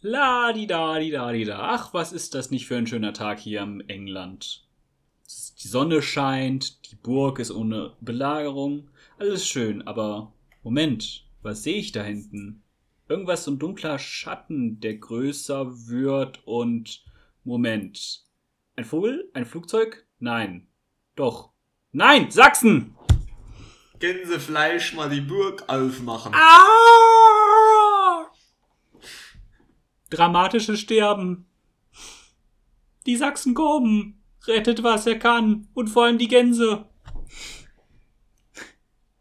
La di da di da di da. Ach, was ist das nicht für ein schöner Tag hier im England. Die Sonne scheint, die Burg ist ohne Belagerung, alles schön, aber Moment, was sehe ich da hinten? Irgendwas so ein dunkler Schatten, der größer wird und Moment. Ein Vogel? Ein Flugzeug? Nein. Doch. Nein, Sachsen! Gänsefleisch mal die Burg aufmachen. Ah! Dramatisches Sterben. Die Sachsen kommen. Rettet, was er kann. Und vor allem die Gänse.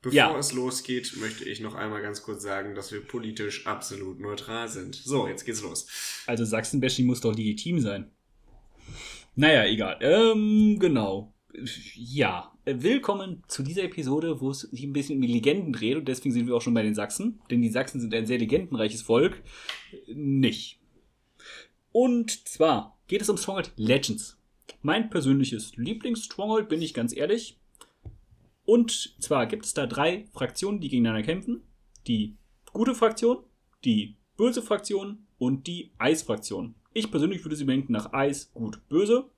Bevor Ja. es losgeht, möchte ich noch einmal ganz kurz sagen, dass wir politisch absolut neutral sind. So, jetzt geht's los. Also Sachsenbashing muss doch legitim sein. Naja, egal. Ähm, genau. Ja, willkommen zu dieser Episode, wo es sich ein bisschen um die Legenden dreht und deswegen sind wir auch schon bei den Sachsen, denn die Sachsen sind ein sehr legendenreiches Volk. Nicht. Und zwar geht es um Stronghold Legends. Mein persönliches Lieblings-Stronghold, bin ich ganz ehrlich. Und zwar gibt es da drei Fraktionen, die gegeneinander kämpfen. Die gute Fraktion, die böse Fraktion und die Eis-Fraktion. Ich persönlich würde sie bedenken nach Eis, gut, böse.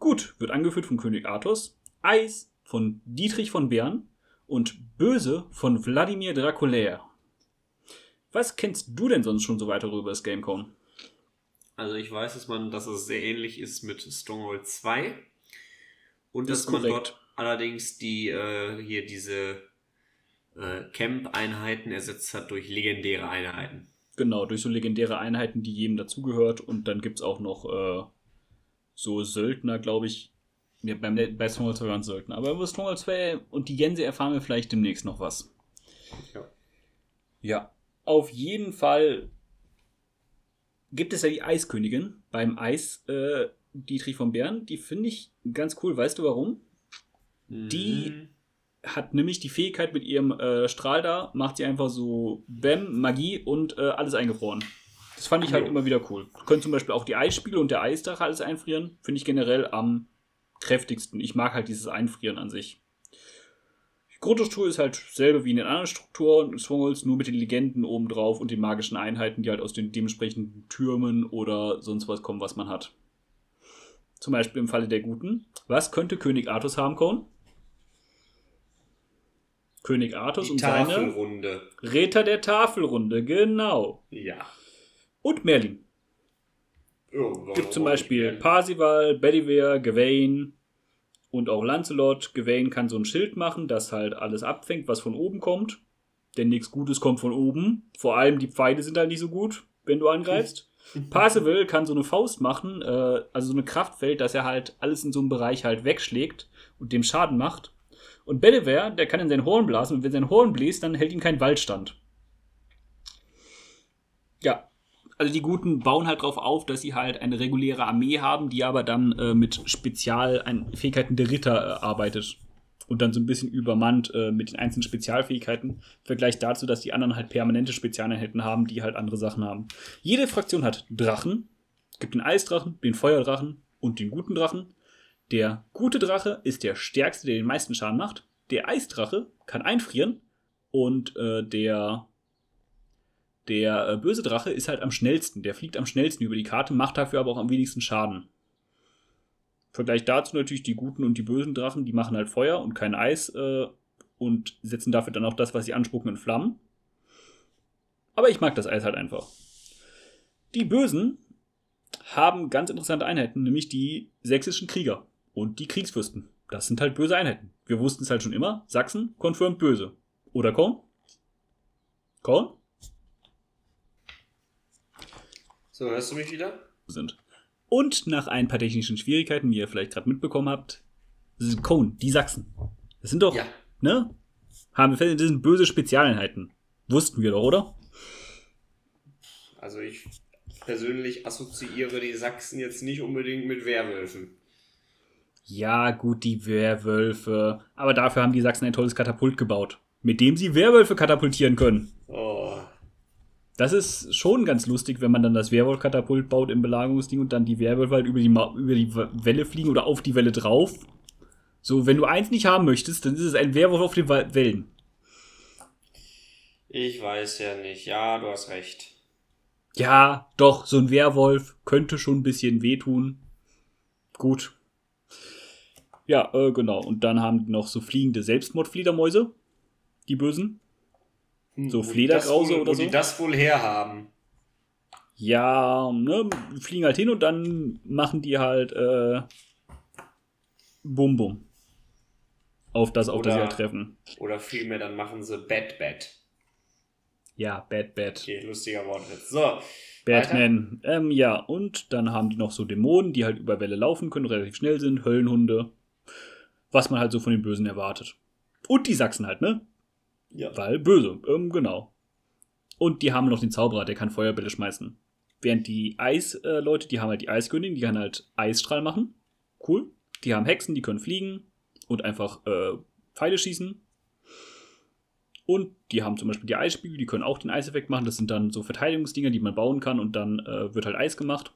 Gut wird angeführt von König Athos, Eis von Dietrich von Bern und böse von Wladimir Draculaire. Was kennst du denn sonst schon so weiter über das Gamecone? Also ich weiß, dass man, dass es sehr ähnlich ist mit Stronghold 2. Und Das dass man dort allerdings die äh, hier diese äh, Camp-Einheiten ersetzt hat durch legendäre Einheiten. Genau, durch so legendäre Einheiten, die jedem dazugehört. Und dann gibt's auch noch äh, so Söldner, glaube ich. Ja, beim, bei Stronghold 2 waren es Söldner. Aber über Stronghold 2 und die Gänse erfahren wir vielleicht demnächst noch was. Ja. Ja, auf jeden Fall gibt es ja die Eiskönigin beim Eis äh, Dietrich von Bern. Die finde ich ganz cool. Weißt du warum? Die- Mhm. Hat nämlich die Fähigkeit mit ihrem äh, Strahl da, macht sie einfach so Bäm, Magie und äh, alles eingefroren. Das fand ich halt immer wieder cool. Können zum Beispiel auch die Eisspiele und der Eisdrache alles einfrieren. Finde ich generell am kräftigsten. Ich mag halt dieses Einfrieren an sich. Die Grundstruktur ist halt selbe wie in den anderen Strukturen Strongholds, nur mit den Legenden obendrauf und den magischen Einheiten, die halt aus den dementsprechenden Türmen oder sonst was kommen, was man hat. Zum Beispiel im Falle der Guten. Was könnte König Artus haben, Cohn? König Artus Die und seine Tafelrunde. Räter der Tafelrunde, genau. Ja. Und Merlin. Warum Gibt zum Beispiel? Parsival, Bedivere, Gawain und auch Lancelot. Gawain kann so ein Schild machen, das halt alles abfängt, was von oben kommt. Denn nichts Gutes kommt von oben. Vor allem die Pfeile sind halt nicht so gut, wenn du angreifst. Parzival kann so eine Faust machen, äh, also so eine Kraftfeld, dass er halt alles in so einem Bereich halt wegschlägt und dem Schaden macht. Und Bedivere, der kann in sein Horn blasen und wenn sein Horn bläst, dann hält ihm kein Waldstand. Ja, also die Guten bauen halt drauf auf, dass sie halt eine reguläre Armee haben, die aber dann äh, mit Spezialfähigkeiten der Ritter äh, arbeitet. Und dann so ein bisschen übermannt äh, mit den einzelnen Spezialfähigkeiten. Im Vergleich dazu, dass die anderen halt permanente Spezialeinheiten haben, die halt andere Sachen haben. Jede Fraktion hat Drachen. Es gibt den Eisdrachen, den Feuerdrachen und den guten Drachen. Der gute Drache ist der stärkste, der den meisten Schaden macht. Der Eisdrache kann einfrieren. Und äh, der der äh, böse Drache ist halt am schnellsten. Der fliegt am schnellsten über die Karte, macht dafür aber auch am wenigsten Schaden. Vergleich dazu natürlich die guten und die bösen Drachen, die machen halt Feuer und kein Eis äh, und setzen dafür dann auch das, was sie anspucken, in Flammen. Aber ich mag das Eis halt einfach. Die Bösen haben ganz interessante Einheiten, nämlich die sächsischen Krieger und die Kriegsfürsten. Das sind halt böse Einheiten. Wir wussten es halt schon immer. Sachsen confirmed böse. Oder Korn? Korn? So, hörst du mich wieder? sind. Und nach ein paar technischen Schwierigkeiten, wie ihr vielleicht gerade mitbekommen habt, sind Cone, die Sachsen. Das sind doch, Ja. ne? Haben wir festgestellt, das sind böse Spezialeinheiten. Wussten wir doch, oder? Also ich persönlich assoziiere die Sachsen jetzt nicht unbedingt mit Werwölfen. Ja, gut, die Werwölfe. Aber dafür haben die Sachsen ein tolles Katapult gebaut, mit dem sie Werwölfe katapultieren können. Das ist schon ganz lustig, wenn man dann das Werwolf-Katapult baut im Belagerungsding und dann die Werwölfe halt über die, Ma über die Welle fliegen oder auf die Welle drauf. So, wenn du eins nicht haben möchtest, dann ist es ein Werwolf auf den Wellen. Ich weiß ja nicht. Ja, du hast recht. Ja, doch, so ein Werwolf könnte schon ein bisschen wehtun. Gut. Ja, äh, genau. Und dann haben die noch so fliegende Selbstmordfledermäuse. Die Bösen. So Wo die Fledergrause das wohl, oder wo so. die das wohl herhaben. Ja, ne, fliegen halt hin und dann machen die halt äh, Bum Bum. Auf das, auf das sie Oder- halt treffen. Oder vielmehr, dann machen sie Bad Bad. Ja, Bad Bad. Okay, lustiger Wortwitz. So, Batman. Ähm, ja, und dann haben die noch so Dämonen, die halt über Welle laufen können, relativ schnell sind, Höllenhunde. Was man halt so von den Bösen erwartet. Und die Sachsen halt, ne? Ja. Weil böse, ähm, genau. Und die haben noch den Zauberer, der kann Feuerbälle schmeißen. Während die Eisleute, die haben halt die Eiskönigin, die kann halt Eisstrahl machen. Cool. Die haben Hexen, die können fliegen und einfach äh, Pfeile schießen. Und die haben zum Beispiel die Eisspiegel, die können auch den Eiseffekt machen. Das sind dann so Verteidigungsdinger, die man bauen kann und dann äh, wird halt Eis gemacht.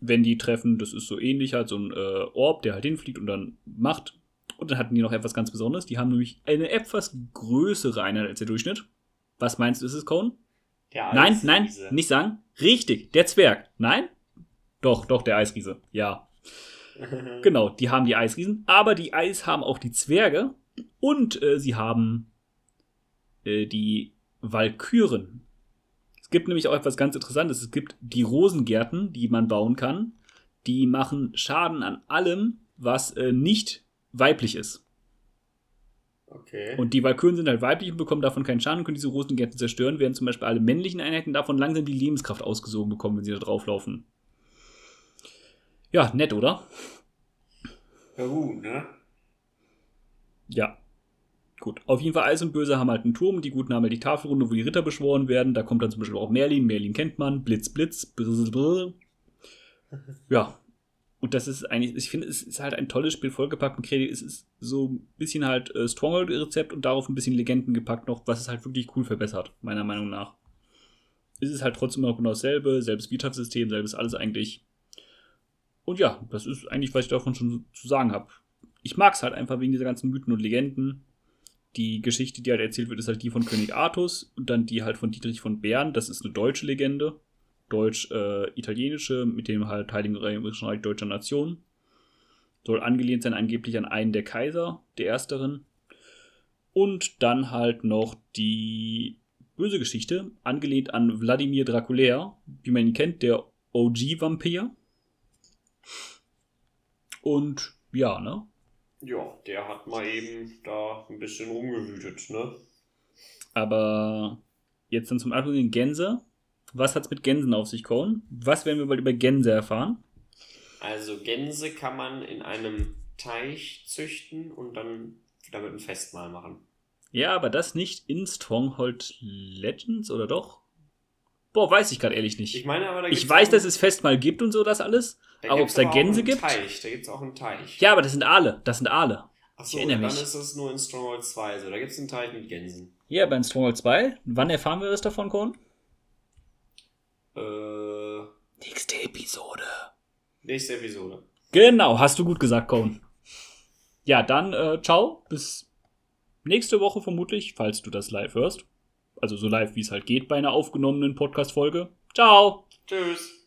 Wenn die treffen, das ist so ähnlich halt, so ein äh, Orb, der halt hinfliegt und dann macht. Und dann hatten die noch etwas ganz Besonderes. Die haben nämlich eine etwas größere Einheit als der Durchschnitt. Was meinst du, ist es, Cone? Der Nein, nein, Eisriese. nicht sagen. Richtig, der Zwerg. Nein? Doch, doch, der Eisriese. Ja. Genau, die haben die Eisriesen, aber die Eis haben auch die Zwerge und äh, sie haben äh, die Walküren. Es gibt nämlich auch etwas ganz Interessantes. Es gibt die Rosengärten, die man bauen kann. Die machen Schaden an allem, was äh, nicht weiblich ist. Okay. Und die Walküren sind halt weiblich und bekommen davon keinen Schaden und können diese Rosengärten zerstören, während zum Beispiel alle männlichen Einheiten davon langsam die Lebenskraft ausgesogen bekommen, wenn sie da drauflaufen. Ja, nett, oder? ja, gut, ne? Ja. Gut. Auf jeden Fall Eis und Böse haben halt einen Turm. Die Guten haben halt die Tafelrunde, wo die Ritter beschworen werden. Da kommt dann zum Beispiel auch Merlin. Merlin kennt man. Blitz, Blitz. Brr, brr. Ja. Und das ist eigentlich, ich finde, es ist halt ein tolles Spiel, vollgepackt mit Kredit. Es ist so ein bisschen halt äh, Stronghold-Rezept und darauf ein bisschen Legenden gepackt noch, was es halt wirklich cool verbessert, meiner Meinung nach. Es ist halt trotzdem noch genau dasselbe, selbes Wirtschaftssystem, selbes alles eigentlich. Und ja, das ist eigentlich, was ich davon schon zu sagen habe. Ich mag es halt einfach wegen dieser ganzen Mythen und Legenden. Die Geschichte, die halt erzählt wird, ist halt die von König Artus und dann die halt von Dietrich von Bern. Das ist eine deutsche Legende. Deutsch-italienische, mit dem halt Heiligen Römischen Reich Deutscher Nation. Soll angelehnt sein angeblich an einen der Kaiser, der ersteren. Und dann halt noch die böse Geschichte, angelehnt an Wladimir Draculaire, wie man ihn kennt, der OG-Vampir. Und ja, ne? Ja, der hat mal eben da ein bisschen rumgewütet, ne? Aber jetzt dann zum Abschluss den Gänse. Was hat's mit Gänsen auf sich, Cohen? Was werden wir bald über Gänse erfahren? Also Gänse kann man in einem Teich züchten und dann damit ein Festmahl machen. Ja, aber das nicht in Stronghold Legends, oder doch? Boah, weiß ich gerade ehrlich nicht. Ich meine aber, da Ich weiß, dass es Festmahl gibt und so das alles. da aber gibt's ob's da Gänse gibt? Teich, da gibt es auch einen Teich. Ja, aber das sind Aale. Das sind Aale. Achso, dann mich. ist es nur in Stronghold 2 so. Da gibt es einen Teich mit Gänsen. Ja, bei Stronghold 2. Wann erfahren wir was davon, Cohen? Äh, Nächste Episode. nächste Episode. Genau, hast du gut gesagt, Cohen. Ja, dann äh, ciao, bis nächste Woche vermutlich, falls du das live hörst. Also so live, wie es halt geht bei einer aufgenommenen Podcast-Folge. Ciao! Tschüss.